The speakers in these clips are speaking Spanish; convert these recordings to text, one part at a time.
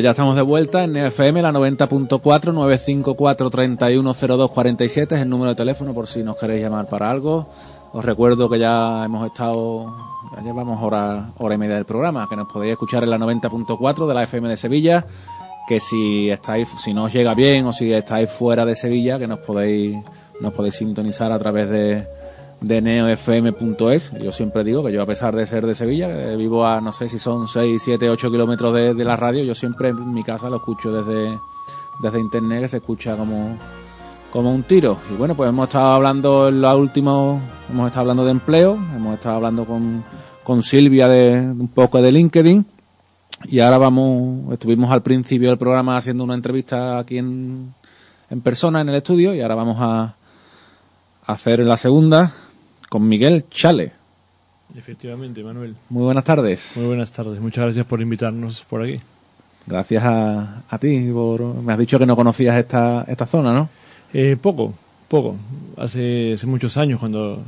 Pues ya estamos de vuelta en FM, la 90.4, 954 310247 es el número de teléfono por si nos queréis llamar para algo. Os recuerdo que ya hemos estado, ya llevamos hora, hora y media del programa, que nos podéis escuchar en la 90.4 de la FM de Sevilla, que si estáis, si no os llega bien o si estáis fuera de Sevilla, que nos podéis, nos podéis sintonizar a través de, de neofm.es. Yo siempre digo que yo, a pesar de ser de Sevilla, que vivo a no sé si son 6, 7, 8 kilómetros de, de la radio, yo siempre en mi casa lo escucho desde, desde internet, que se escucha como, como un tiro. Y bueno, pues hemos estado hablando en la última, hemos estado hablando de empleo, hemos estado hablando con, con Silvia de, un poco de LinkedIn. Y ahora vamos, estuvimos al principio del programa haciendo una entrevista aquí en, en persona en el estudio y ahora vamos a hacer la segunda con Miguel Chale. Efectivamente, Manuel. Muy buenas tardes. Muy buenas tardes. Muchas gracias por invitarnos por aquí. Gracias a, a ti. Por, me has dicho que no conocías esta, esta zona, ¿no? Eh, poco, poco. Hace, hace muchos años, cuando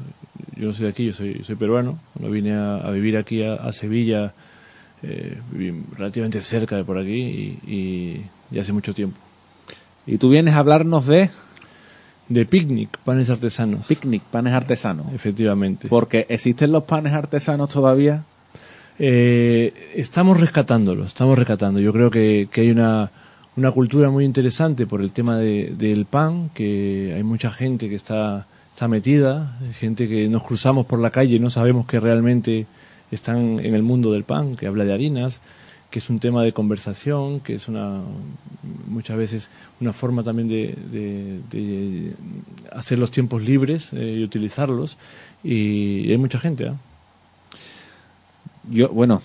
yo no soy de aquí, yo soy, soy peruano, cuando vine a, a vivir aquí a, a Sevilla, eh, viví relativamente cerca de por aquí y, y, y hace mucho tiempo. Y tú vienes a hablarnos de De picnic, panes artesanos. picnic, panes artesanos. Efectivamente. Porque existen los panes artesanos todavía. Eh, estamos rescatándolo, estamos rescatando. Yo creo que, que hay una, una cultura muy interesante por el tema de- del pan, que hay mucha gente que está, está metida, gente que nos cruzamos por la calle y no sabemos que realmente están en el mundo del pan, que habla de harinas, que es un tema de conversación, que es una muchas veces una forma también de, de- de hacer los tiempos libres eh, y utilizarlos. Y, hay mucha gente. ¿eh? Yo, bueno,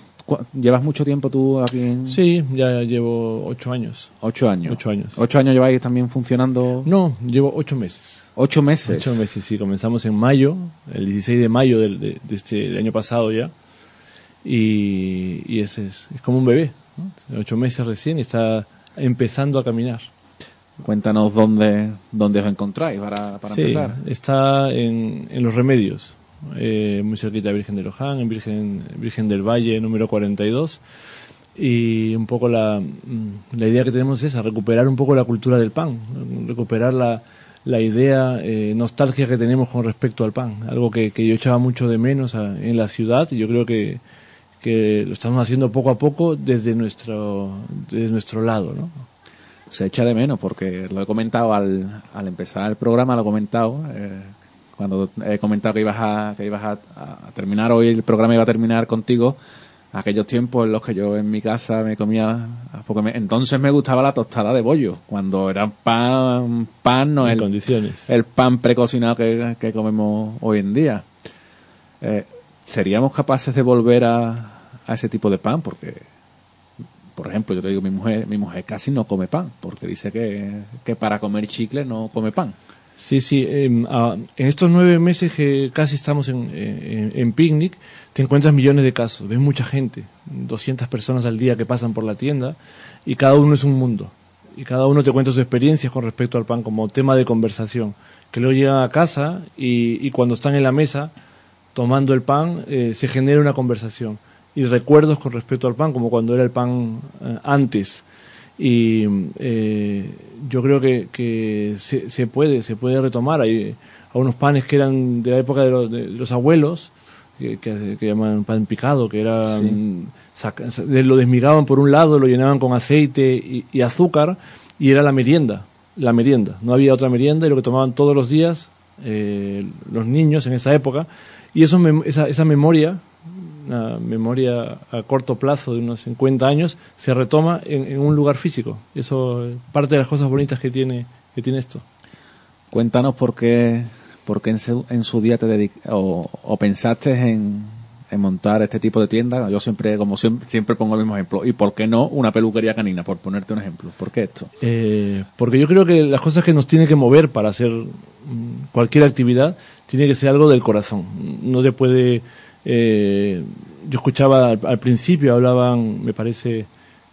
¿llevas mucho tiempo tú aquí en Sí, ya llevo ocho años. Ocho años. Ocho años. Ocho años lleváis también funcionando. No, llevo ocho meses. Ocho meses. Ocho meses, sí. Comenzamos en mayo, el 16 de mayo del, de, de este del año pasado ya. Y, y ese es, es como un bebé. ¿no? Ocho meses recién y está empezando a caminar. Cuéntanos dónde, dónde os encontráis para, para sí, empezar. está en, en Los Remedios, eh, muy cerquita de Virgen de Loján, en Virgen, Virgen del Valle, número 42. Y un poco la, mm, la idea que tenemos es esa, recuperar un poco la cultura del pan, recuperar la, la idea eh, nostalgia que tenemos con respecto al pan, algo que, que yo echaba mucho de menos a- en la ciudad y yo creo que, que lo estamos haciendo poco a poco desde nuestro, desde nuestro lado, ¿no? Se echa de menos porque lo he comentado al, al empezar el programa, lo he comentado. eh, cuando he comentado que ibas a, que ibas a, a terminar hoy, el programa iba a terminar contigo. Aquellos tiempos en los que yo en mi casa me comía, porque me- entonces me gustaba la tostada de bollo, cuando era pan, pan no en el, condiciones. el pan precocinado que, que comemos hoy en día. Eh, ¿Seríamos capaces de volver a, a ese tipo de pan? Porque, por ejemplo, yo te digo, mi mujer, mi mujer casi no come pan, porque dice que, que para comer chicle no come pan. Sí, sí. em, en estos nueve meses que casi estamos en, en, en picnic, te encuentras millones de casos. Ves mucha gente, 200 personas al día que pasan por la tienda y cada uno es un mundo. Y cada uno te cuenta sus experiencias con respecto al pan como tema de conversación. Que luego llegan a casa y, y cuando están en la mesa tomando el pan eh, se genera una conversación y recuerdos con respecto al pan, como cuando era el pan eh, antes. Y eh, yo creo que, que se, se puede, se puede retomar. Hay algunos panes que eran de la época de los, de los abuelos, que, que, que llaman pan picado, que era Sí. lo desmigaban por un lado, lo llenaban con aceite y, y azúcar, y era la merienda, la merienda. No había otra merienda y lo que tomaban todos los días eh, los niños en esa época. Y eso, esa, esa memoria, una memoria a corto plazo de unos 50 años, se retoma en, en un lugar físico. Eso es parte de las cosas bonitas que tiene, que tiene esto. Cuéntanos por qué, por qué en, su, en su día te dedic o, o pensaste en, en montar este tipo de tienda. Yo siempre, como siempre, siempre pongo el mismo ejemplo. ¿Y por qué no una peluquería canina? Por ponerte un ejemplo. ¿Por qué esto? Eh, porque yo creo que las cosas que nos tienen que mover para hacer mm, cualquier actividad tiene que ser algo del corazón. No se puede. Eh, yo escuchaba al, al principio, hablaban, me parece,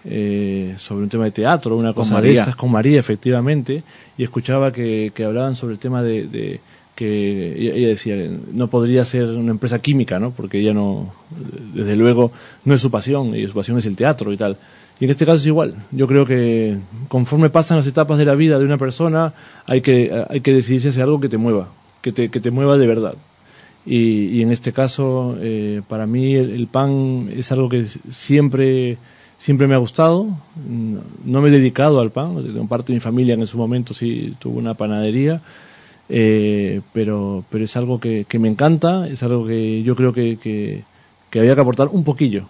eh, sobre un tema de teatro, una cosa de María. estas, con María, efectivamente, y escuchaba que, que hablaban sobre el tema de, de que ella decía no podría ser una empresa química, ¿no? Porque ella no, desde luego, no es su pasión, y su pasión es el teatro y tal. Y en este caso es igual. Yo creo que conforme pasan las etapas de la vida de una persona, hay que, hay que decidirse hacer algo que te mueva, que te, que te mueva de verdad. Y, y en este caso, eh, para mí el, pan es algo que siempre, siempre me ha gustado. No me he dedicado al pan. Parte de mi familia en su momento sí tuvo una panadería. Eh, pero, pero es algo que, que, me encanta, es algo que yo creo que, que, que había que aportar un poquillo,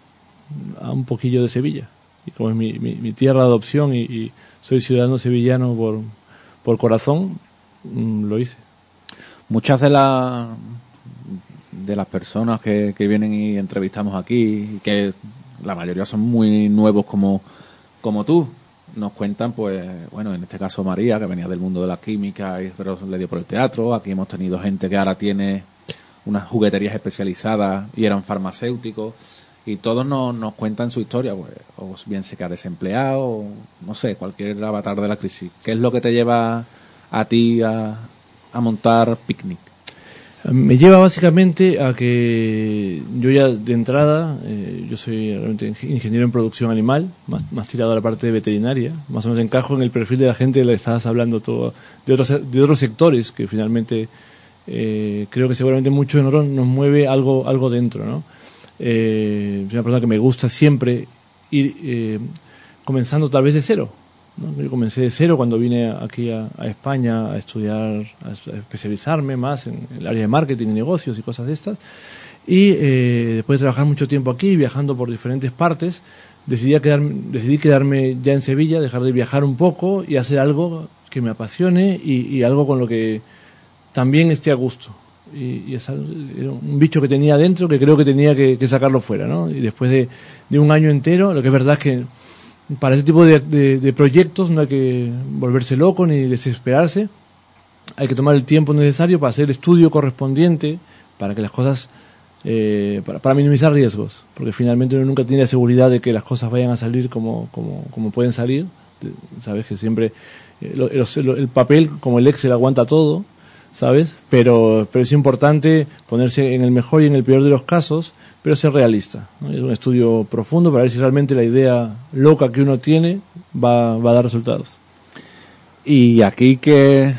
a un poquillo de Sevilla y como es mi, mi, tierra de adopción y, soy ciudadano sevillano por, por corazón, mm, lo hice. Muchas de las de las personas que, que vienen y entrevistamos aquí, que la mayoría son muy nuevos como, como tú, nos cuentan, pues, bueno, en este caso María, que venía del mundo de la química, y, pero le dio por el teatro. Aquí hemos tenido gente que ahora tiene unas jugueterías especializadas y eran farmacéuticos y todos nos, nos cuentan su historia, pues, o bien se queda desempleado, no sé, cualquier avatar de la crisis. ¿Qué es lo que te lleva a ti a, a montar Picnic? Me lleva básicamente a que yo ya de entrada, eh, yo soy realmente ingeniero en producción animal, más, tirado a la parte de veterinaria, más o menos encajo en el perfil de la gente que le estabas hablando todo, de otros, de otros sectores que finalmente eh, creo que seguramente mucho en oro nos mueve algo, algo dentro, ¿no? Eh, soy una persona que me gusta siempre ir eh, comenzando tal vez de cero. ¿No? Yo comencé de cero cuando vine aquí a, a España a estudiar, a especializarme más en, el área de marketing y negocios y cosas de estas. Y eh, después de trabajar mucho tiempo aquí, viajando por diferentes partes, decidí, quedarme, decidí quedarme ya en Sevilla, dejar de viajar un poco y hacer algo que me apasione y, y algo con lo que también esté a gusto y, y es un bicho que tenía dentro que creo que tenía que, que sacarlo fuera, ¿no? Y después de, de, un año entero, lo que es verdad es que para ese tipo de, de, proyectos no hay que volverse loco ni desesperarse, hay que tomar el tiempo necesario para hacer el estudio correspondiente, para que las cosas, eh, para, minimizar riesgos, porque finalmente uno nunca tiene la seguridad de que las cosas vayan a salir como, como, pueden salir, sabes que siempre eh, el, el papel, como el Excel, aguanta todo, ¿sabes? Pero, pero es importante ponerse en el mejor y en el peor de los casos, pero ser realista. Es un estudio profundo para ver si realmente la idea loca que uno tiene va, va a dar resultados. Y aquí que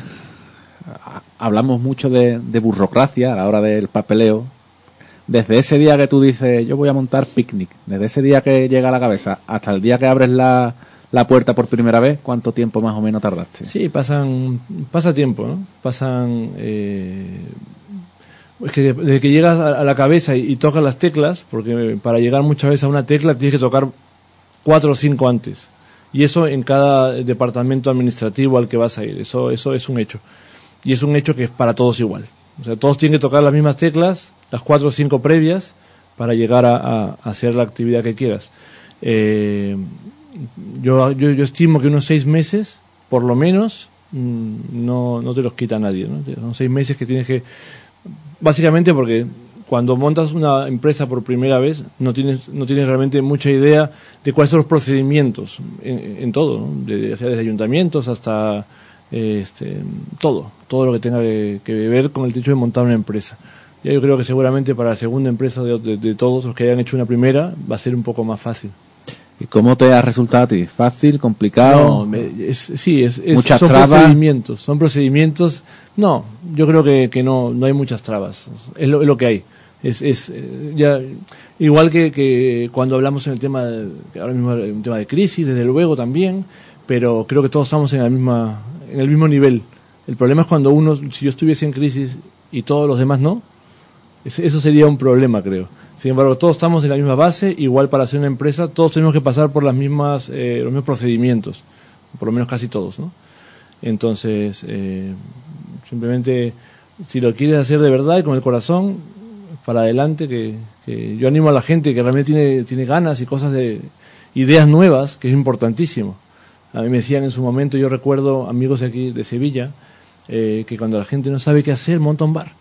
hablamos mucho de, de burocracia a la hora del papeleo, desde ese día que tú dices, yo voy a montar picnic, desde ese día que llega a la cabeza hasta el día que abres la, la puerta por primera vez, ¿cuánto tiempo más o menos tardaste? Sí, pasan, pasa tiempo, ¿no? Pasan, eh, es que desde que llegas a, la cabeza y, tocas las teclas, porque para llegar muchas veces a una tecla tienes que tocar cuatro o cinco antes. Y eso en cada departamento administrativo al que vas a ir, eso, eso es un hecho. Y es un hecho que es para todos igual. O sea, todos tienen que tocar las mismas teclas, las cuatro o cinco previas, para llegar a, a, a hacer la actividad que quieras. Eh, yo, yo, yo, estimo que unos seis meses, por lo menos, mm, no, no te los quita nadie. ¿no? Son seis meses que tienes que. Básicamente porque cuando montas una empresa por primera vez, no tienes, no tienes realmente mucha idea de cuáles son los procedimientos en, en todo, ¿no? de, desde ayuntamientos hasta este, todo, todo lo que tenga que, que, ver con el hecho de montar una empresa. Ya yo creo que seguramente para la segunda empresa de todos los que hayan hecho una primera va a ser un poco más fácil. ¿Y cómo te ha resultado a ti? ¿Fácil? ¿Complicado? No, es, sí, es, es ¿Muchas son trabas? procedimientos. Son procedimientos. No, yo creo que, que no, no hay muchas trabas. Es lo, es lo que hay. Es, es ya, igual que, que cuando hablamos en el tema, de, ahora mismo un tema de crisis, desde luego también, pero creo que todos estamos en, la misma, en el mismo nivel. El problema es cuando uno, si yo estuviese en crisis y todos los demás no, eso sería un problema, creo. Sin embargo, todos estamos en la misma base, igual para hacer una empresa, todos tenemos que pasar por las mismas, eh, los mismos procedimientos, por lo menos casi todos, ¿no? Entonces, eh, simplemente, si lo quieres hacer de verdad y con el corazón, para adelante, que, yo animo a la gente que realmente tiene, tiene ganas y cosas de, ideas nuevas, que es importantísimo. A mí me decían en su momento, yo recuerdo amigos aquí de Sevilla, eh, que cuando la gente no sabe qué hacer, monta un bar.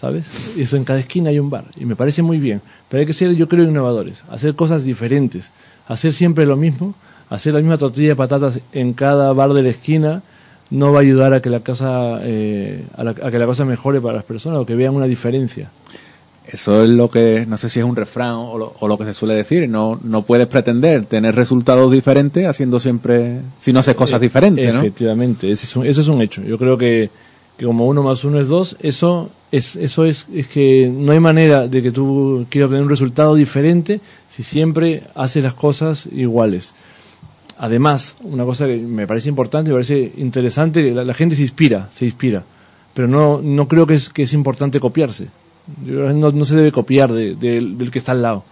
¿Sabes? Eso en cada esquina hay un bar y me parece muy bien, pero hay que ser, yo creo, innovadores, hacer cosas diferentes, hacer siempre lo mismo, hacer la misma tortilla de patatas en cada bar de la esquina no va a ayudar a que la cosa eh, a, la, a, que la cosa mejore para las personas o que vean una diferencia. eso es lo que, no sé si es un refrán o lo, o lo que se suele decir, no, no puedes pretender tener resultados diferentes haciendo siempre, si no haces cosas Eh, diferentes, ¿no? Efectivamente, ese es un, eso es un hecho. Yo creo que, que como uno más uno es dos, eso es, eso es, es que no hay manera de que tú quieras obtener un resultado diferente si siempre haces las cosas iguales. Además, una cosa que me parece importante, me parece interesante, la, la gente se inspira, se inspira, pero no, no creo que es, que es importante copiarse. No, no se debe copiar de- del- que está al lado.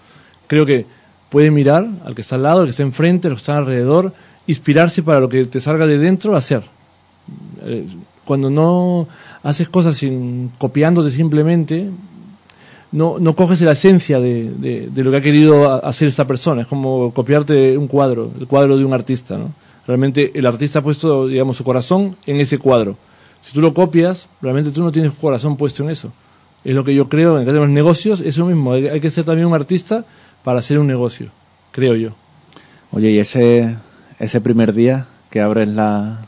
Creo que puede mirar al que está al lado, al que está enfrente, al que está alrededor, inspirarse para lo que te salga de dentro, hacer. Eh, Cuando no haces cosas sin simplemente, no, no coges la esencia de, de- lo que ha querido hacer esta persona. Es como copiarte un cuadro, el cuadro de un artista, ¿no? Realmente el artista ha puesto, digamos, su corazón en ese cuadro. Si tú lo copias, realmente tú no tienes corazón puesto en eso. Es lo que yo creo, en el caso de los negocios, es lo mismo. Hay que ser también un artista para hacer un negocio, creo yo. Oye, y ese, ese primer día que abres la,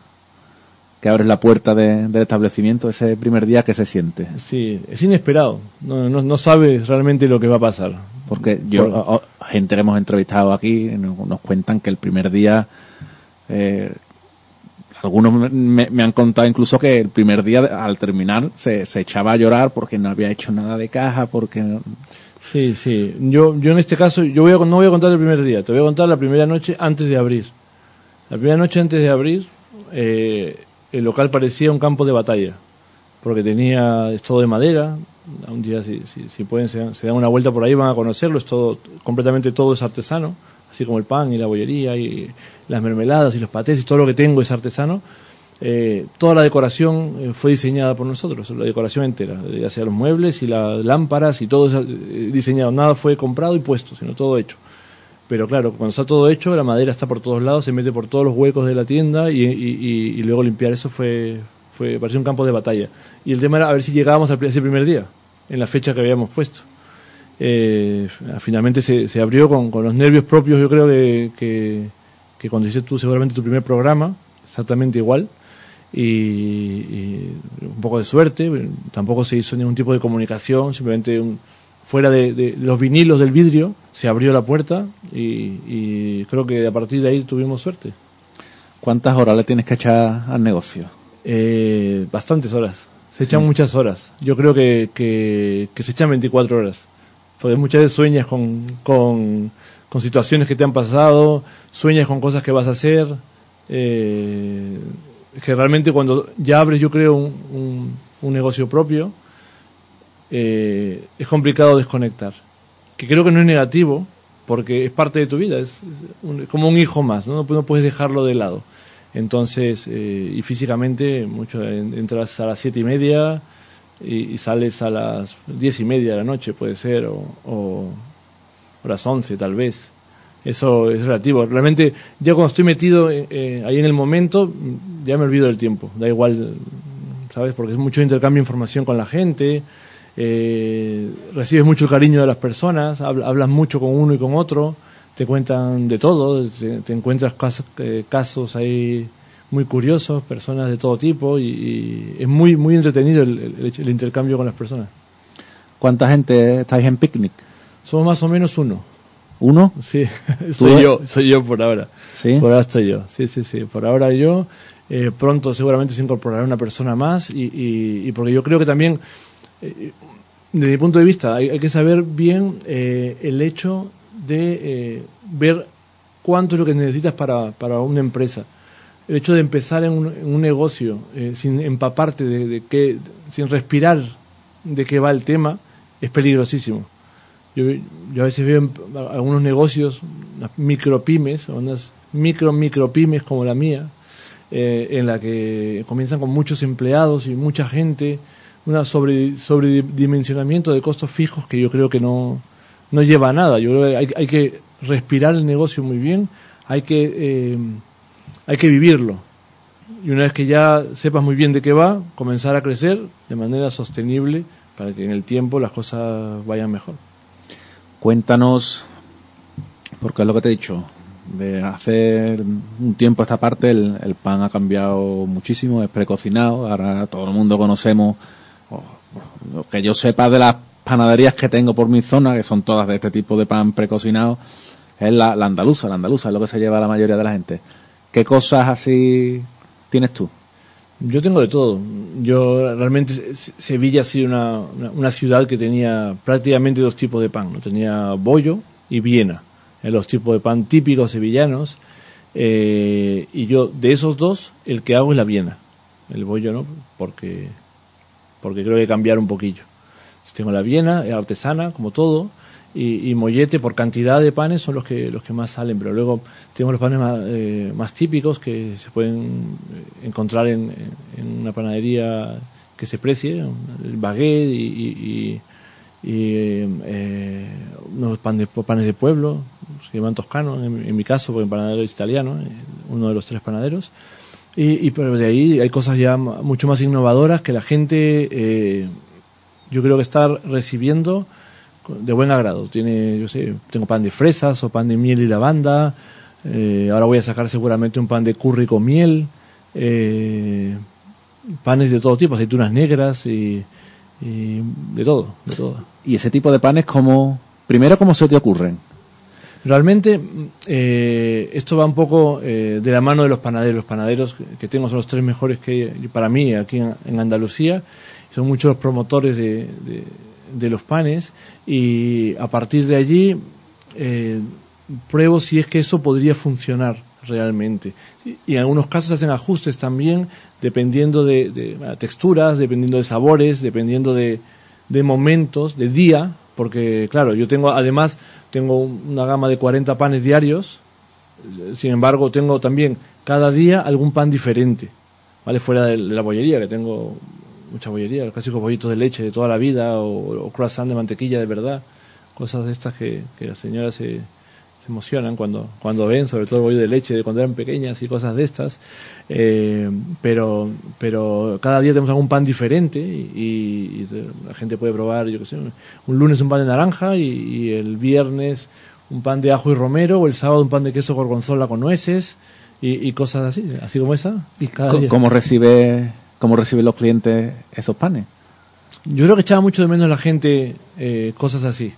que abres la puerta de- del establecimiento, ese primer día que se siente. Sí, es inesperado. No, no, no sabes realmente lo que va a pasar. Porque yo, Por- gente que hemos entrevistado aquí, nos, cuentan que el primer día, eh, algunos me- me, me han contado incluso que el primer día al terminar se, se echaba a llorar porque no había hecho nada de caja, porque no- Sí, sí. Yo, yo en este caso, yo voy a, no voy a contar el primer día, te voy a contar la primera noche antes de abrir. La primera noche antes de abrir, eh, el local parecía un campo de batalla, porque tenía, es todo de madera. Un día, si, si, si pueden, se dan, una vuelta por ahí, van a conocerlo. Es todo, completamente todo es artesano, así como el pan y la bollería y las mermeladas y los patés y todo lo que tengo es artesano. Eh, toda la decoración eh, fue diseñada por nosotros, la decoración entera, ya sea los muebles y las lámparas y todo es eh, diseñado, nada fue comprado y puesto, sino todo hecho. Pero claro, cuando está todo hecho, la madera está por todos lados, se mete por todos los huecos de la tienda y, luego limpiar eso fue, fue parecía un campo de batalla. Y el tema era a ver si llegábamos al ese primer día, en la fecha que habíamos puesto. Eh, finalmente se, se abrió con, con los nervios propios, yo creo que, que, que cuando hiciste tú seguramente tu primer programa, exactamente igual y, y un poco de suerte, tampoco se hizo ningún tipo de comunicación, simplemente un- fuera de, de los vinilos del vidrio se abrió la puerta y, y creo que a partir de ahí tuvimos suerte. ¿cuántas horas le tienes que echar al negocio? Eh, bastantes horas, se echan muchas horas, yo creo que, que, que se echan 24 horas, porque muchas veces sueñas con, con, con situaciones que te han pasado, sueñas con cosas que vas a hacer, eh, que realmente cuando ya abres, yo creo, un, un, un negocio propio, eh, es complicado desconectar. Que creo que no es negativo, porque es parte de tu vida, es, un- como un hijo más, ¿no? No, pu- no puedes dejarlo de lado. Entonces, eh, y físicamente, mucho en- entras a las siete y media y, y sales a las diez y media de la noche, puede ser, o, o, o las once tal vez. Eso es relativo. Realmente, ya cuando estoy metido eh, eh, ahí en el momento, ya me olvido del tiempo. Da igual, ¿sabes? Porque es mucho intercambio de información con la gente, eh, recibes mucho cariño de las personas, habl- hablas mucho con uno y con otro, te cuentan de todo, te, te encuentras casos, eh, casos ahí muy curiosos, personas de todo tipo, y, y es muy, muy entretenido el, el- el intercambio con las personas. ¿Cuánta gente estáis en picnic? Somos más o menos uno. ¿Uno? Sí, ¿Tú soy eres? yo, soy yo por ahora. Sí. Por ahora estoy yo, sí, sí, sí. Por ahora yo. Eh, pronto seguramente se incorporará una persona más y, y, y porque yo creo que también, eh, desde mi punto de vista, hay, que saber bien eh, el hecho de eh, ver cuánto es lo que necesitas para, para una empresa. El hecho de empezar en un, negocio eh, sin empaparte de, de qué, sin respirar de qué va el tema, es peligrosísimo. Yo, yo a veces veo en algunos negocios, unas micropymes, o unas micro micropymes como la mía, eh, en la que comienzan con muchos empleados y mucha gente, una sobre, sobredimensionamiento de costos fijos que yo creo que no, no lleva a nada. Yo creo que hay, hay que respirar el negocio muy bien, hay que, eh, hay que vivirlo. Y una vez que ya sepas muy bien de qué va, comenzar a crecer de manera sostenible para que en el tiempo las cosas vayan mejor. Cuéntanos, porque es lo que te he dicho, de hace un tiempo esta parte el, el pan ha cambiado muchísimo, es precocinado, ahora todo el mundo conocemos, lo que yo sepa de las panaderías que tengo por mi zona, que son todas de este tipo de pan precocinado, es la, andaluza, la andaluza es lo que se lleva la mayoría de la gente. ¿Qué cosas así tienes tú? Yo tengo de todo. Yo realmente Sevilla ha sido una, una, ciudad que tenía prácticamente dos tipos de pan. ¿no? Tenía bollo y Viena, en los tipos de pan típicos sevillanos. Eh, y yo de esos dos el que hago es la Viena. El bollo no, porque porque creo que cambiar un poquillo. Tengo la Viena, es artesana, como todo, y, mollete por cantidad de panes son los que los que más salen pero luego tenemos los panes más, eh, más típicos que se pueden eh, encontrar en, en, una panadería que se precie el baguette y, eh, unos panes, panes de pueblo se llaman toscanos en, mi caso porque el panadero es italiano uno de los tres panaderos y, y pero de ahí hay cosas ya mucho más innovadoras que la gente yo creo que está recibiendo de buen agrado. Tiene, yo sé, tengo pan de fresas o pan de miel y lavanda. Eh, ahora voy a sacar seguramente un pan de curry con miel. Eh, panes de todo tipo, aceitunas negras y, de todo, de todo. ¿Y ese tipo de panes como, primero, cómo se te ocurren? Realmente eh, esto va un poco de la mano de los panaderos. Los panaderos que tengo son los tres mejores que para mí aquí en, Andalucía. Son muchos los promotores de de los panes y a partir de allí eh, pruebo si es que eso podría funcionar realmente. Y, en algunos casos hacen ajustes también dependiendo de, texturas, dependiendo de sabores, dependiendo de, de, momentos, de día, porque claro, yo tengo además tengo una gama de 40 panes diarios, sin embargo tengo también cada día algún pan diferente, ¿vale? Fuera de la bollería, que tengo mucha bollería, los clásicos bollitos de leche de toda la vida o, croissant de mantequilla de verdad, cosas de estas que, las señoras se, se, emocionan cuando, cuando ven, sobre todo el bollo de leche de cuando eran pequeñas y cosas de estas, eh, pero, pero cada día tenemos algún pan diferente y, la gente puede probar, yo qué sé, un lunes un pan de naranja y, el viernes un pan de ajo y romero o el sábado un pan de queso gorgonzola con nueces y, cosas así, así como esa. ¿Y ¿Cómo recibe cómo reciben los clientes esos panes. Yo creo que echaba mucho de menos la gente eh, cosas así.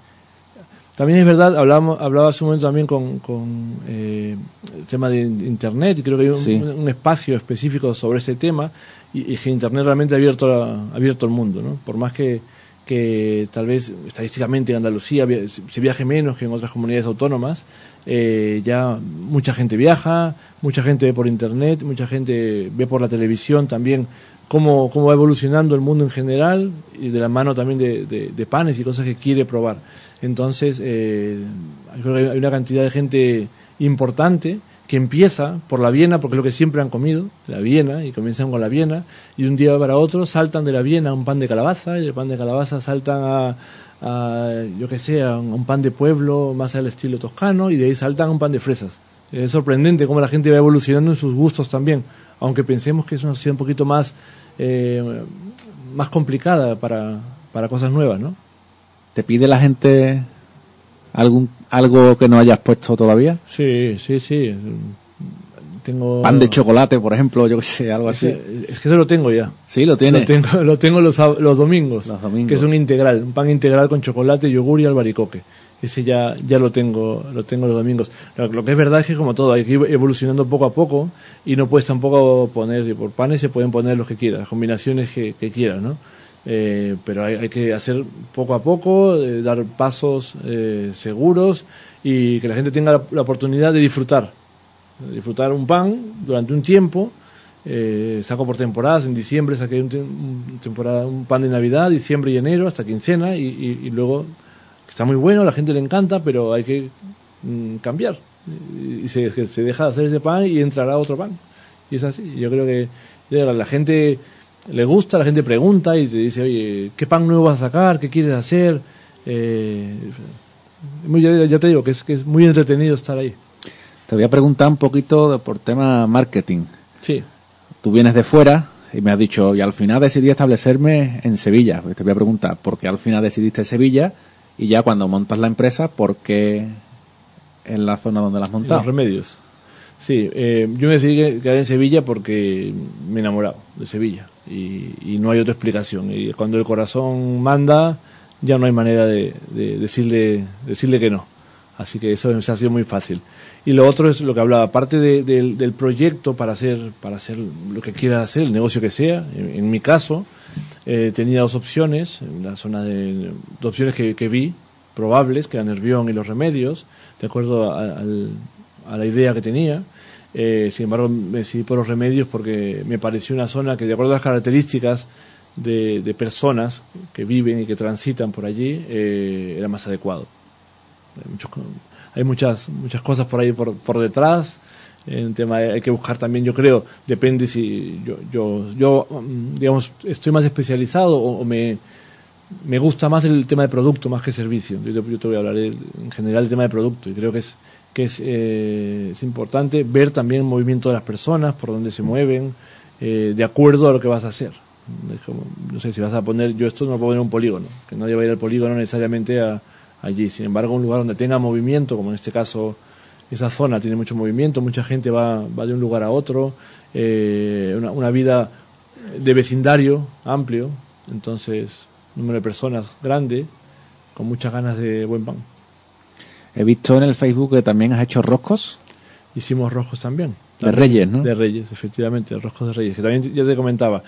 También es verdad, hablábamos, hablaba hace un momento también con, con eh, el tema de Internet, y creo que hay un, espacio específico sobre ese tema, y, que Internet realmente ha abierto, abierto el mundo, ¿no? Por más que, que tal vez estadísticamente en Andalucía se viaje menos que en otras comunidades autónomas, eh, ya mucha gente viaja, mucha gente ve por Internet, mucha gente ve por la televisión también cómo, cómo va evolucionando el mundo en general y de la mano también de, panes y cosas que quiere probar. Entonces, eh, creo que hay una cantidad de gente importante que empieza por la Viena, porque es lo que siempre han comido, la Viena, y comienzan con la Viena, y un día para otro saltan de la Viena a un pan de calabaza, y del pan de calabaza saltan a, yo que sé, a un pan de pueblo más al estilo toscano, y de ahí saltan a un pan de fresas. Es sorprendente cómo la gente va evolucionando en sus gustos también, aunque pensemos que es una sociedad un poquito más eh, más complicada para, para cosas nuevas, ¿no? ¿Te pide la gente algún algo que no hayas puesto todavía? Sí, sí, sí. Tengo... Pan de chocolate, por ejemplo, yo que sé, algo así. Es que eso lo tengo ya. Sí, lo tiene. Lo tengo, lo tengo los, los, domingos, los domingos. Que es un integral, un pan integral con chocolate, yogur y albaricoque ese ya, ya lo tengo, lo tengo los domingos. Lo, que es verdad es que como todo, hay que ir evolucionando poco a poco y no puedes tampoco poner, por panes se pueden poner los que quieras, las combinaciones que, que quieras, ¿no? Eh, pero hay, que hacer poco a poco, eh, dar pasos eh, seguros y que la gente tenga la, oportunidad de disfrutar, disfrutar un pan durante un tiempo. saco por temporadas, en diciembre saqué un, temporada, un pan de Navidad, diciembre y enero hasta quincena y, y luego está muy bueno, la gente le encanta, pero hay que mm, cambiar. Y se, se, deja de hacer ese pan y entrará otro pan. Y es así. Yo creo que la gente le gusta, la gente pregunta y te dice, oye, ¿qué pan nuevo vas a sacar? ¿Qué quieres hacer? Eh, ya, te digo que es, que es muy entretenido estar ahí. Te voy a preguntar un poquito por tema marketing. Sí. Tú vienes de fuera y me has dicho, y al final decidí establecerme en Sevilla. Te voy a preguntar, ¿por qué al final decidiste Sevilla? Y ya cuando montas la empresa, ¿por qué en la zona donde la has montado? Los remedios. Sí, eh, yo me decidí quedar en Sevilla porque me he enamorado de Sevilla y, no hay otra explicación. Y cuando el corazón manda, ya no hay manera de, decirle, decirle que no. Así que eso ha sido muy fácil. Y lo otro es lo que hablaba, aparte del proyecto para hacer, para hacer lo que quiera hacer, el negocio que sea. En, mi caso, eh, tenía dos opciones, en la zona de, dos opciones que, vi probables, que eran Nervión y los remedios, de acuerdo a, la idea que tenía. Eh, sin embargo, me decidí por los remedios porque me pareció una zona que, de acuerdo a las características de, personas que viven y que transitan por allí, eh, era más adecuado. Hay, muchas, muchas cosas por ahí por, detrás. Tema hay que buscar también, yo creo, depende si yo, yo, yo mm, digamos, estoy más especializado o, me, me gusta más el tema de producto más que servicio. Yo, te voy a hablar en general del tema de producto y creo que es que es, eh, es importante ver también el movimiento de las personas, por dónde se mueven, eh, de acuerdo a lo que vas a hacer. no sé si vas a poner, yo esto no lo puedo poner en un polígono, que nadie va a ir al polígono necesariamente a, allí. Sin embargo, un lugar donde tenga movimiento, como en este caso esa zona tiene mucho movimiento, mucha gente va, va de un lugar a otro, eh, una, una, vida de vecindario amplio, entonces número de personas grande, con muchas ganas de buen pan. He visto en el Facebook que también has hecho roscos. Hicimos roscos también. De Reyes, ¿no? De Reyes, efectivamente, roscos de Reyes. Que también ya te comentaba.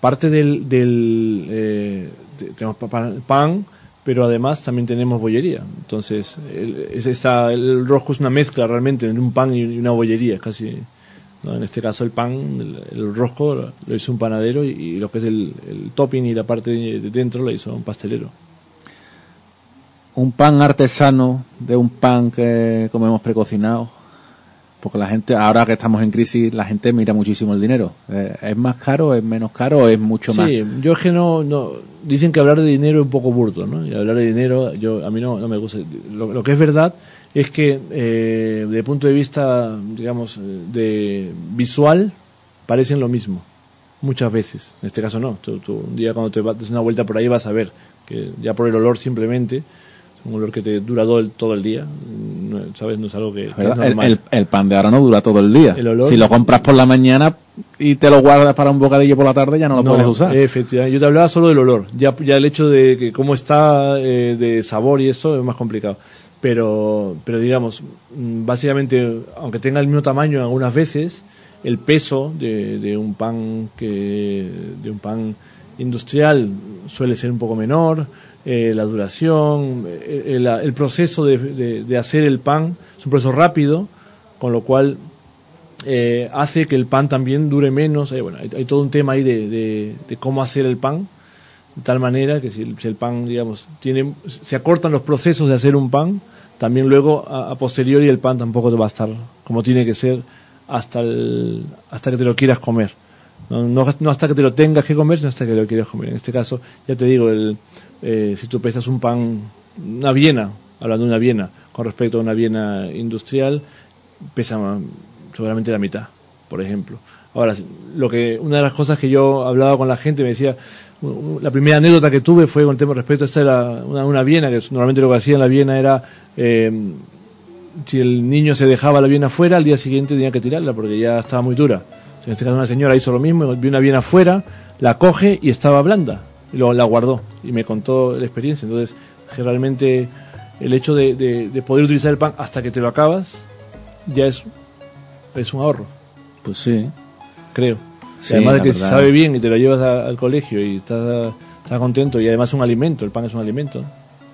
Parte del. del eh, tenemos pan, pero además también tenemos bollería. Entonces, el, es esta, el rosco es una mezcla realmente entre un pan y una bollería, casi. En este caso, el pan, el, rosco lo hizo un panadero y, lo que es el, el, topping y la parte de dentro lo hizo un pastelero. Un pan artesano de un pan que comemos precocinado porque la gente, ahora que estamos en crisis, la gente mira muchísimo el dinero. Eh, ¿Es más caro, es menos caro o es mucho más? Sí, yo es que no, no, dicen que hablar de dinero es un poco burdo, ¿no? Y hablar de dinero, yo, a mí no, no me gusta. Lo, que es verdad es que, eh, de punto de vista, digamos, de visual, parecen lo mismo. Muchas veces. En este caso no. Tú, un día cuando te das una vuelta por ahí vas a ver que ya por el olor simplemente un olor que te dura todo el, día, ¿sabes? No es algo que... el, pan de ahora no dura todo el día. si lo compras por la mañana y te lo guardas para un bocadillo por la tarde, ya no lo puedes usar. Efectivamente, yo te hablaba solo del olor. Ya, ya el hecho de que cómo está eh, de sabor y esto es más complicado. Pero, pero digamos, mm, básicamente, aunque tenga el mismo tamaño algunas veces, el peso de, de un pan que de un pan industrial suele ser un poco menor eh, la duración, eh, el, el, proceso de, de, hacer el pan es un proceso rápido, con lo cual eh, hace que el pan también dure menos. bueno, hay, todo un tema ahí de, de, cómo hacer el pan, de tal manera que si el, pan, digamos, tiene, se acortan los procesos de hacer un pan, también luego a, posteriori el pan tampoco te va a estar como tiene que ser hasta, el, hasta que te lo quieras comer. No, no, no, hasta que te lo tengas que comer, sino hasta que lo quieras comer. En este caso, ya te digo, el, eh, si tú pesas un pan, una viena, hablando de una viena, con respecto a una viena industrial, pesa seguramente la mitad, por ejemplo. Ahora, lo que, una de las cosas que yo hablaba con la gente, me decía, la primera anécdota que tuve fue con el tema respecto a esta era una, una viena, que normalmente lo que hacía en la viena era, eh, si el niño se dejaba la viena fuera, al día siguiente tenía que tirarla porque ya estaba muy dura. En este caso una señora hizo lo mismo, vio una viena afuera, la coge y estaba blanda y luego la guardó y me contó la experiencia. Entonces, generalmente el hecho de, de, poder utilizar el pan hasta que te lo acabas ya es, es un ahorro. Pues sí. Creo. además de que se sabe bien y te lo llevas al colegio y estás, estás contento y además es un alimento, el pan es un alimento.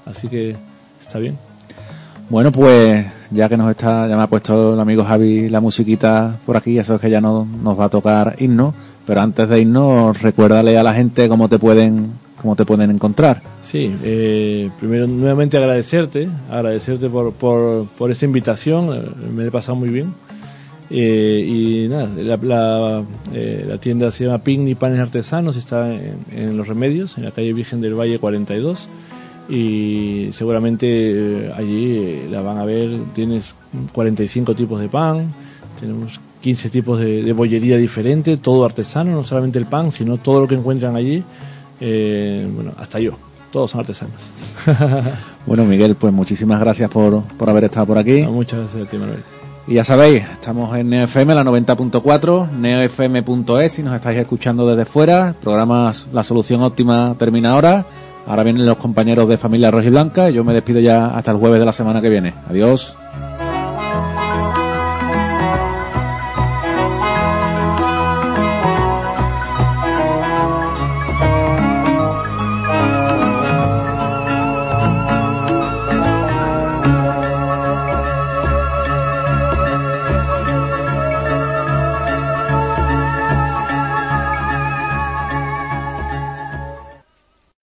Así que está bien. Bueno, pues ya que nos está, ya me ha puesto el amigo Javi la musiquita por aquí, eso es que ya no, nos va a tocar irnos. Pero antes de irnos, recuérdale a la gente cómo te pueden cómo te pueden encontrar. Sí, eh, primero nuevamente agradecerte, agradecerte por, por, por esta invitación, eh, me he pasado muy bien. Eh, y nada, la, la, la, tienda se llama Picnic Panes Artesanos, está en, en, Los Remedios, en la calle Virgen del Valle 42. Y seguramente allí la van a ver, tienes 45 tipos de pan, tenemos 15 tipos de, bollería diferente, todo artesano, no solamente el pan, sino todo lo que encuentran allí. Eh, bueno, hasta yo, todos son artesanos. bueno, Miguel, pues muchísimas gracias por, por haber estado por aquí. muchas gracias a ti, Manuel. Y ya sabéis, estamos en NeoFM, la 90.4, neofm.es, si nos estáis escuchando desde fuera, programas La Solución Óptima termina ahora. Ahora vienen los compañeros de Familia Roja y Blanca y yo me despido ya hasta el jueves de la semana que viene. Adiós.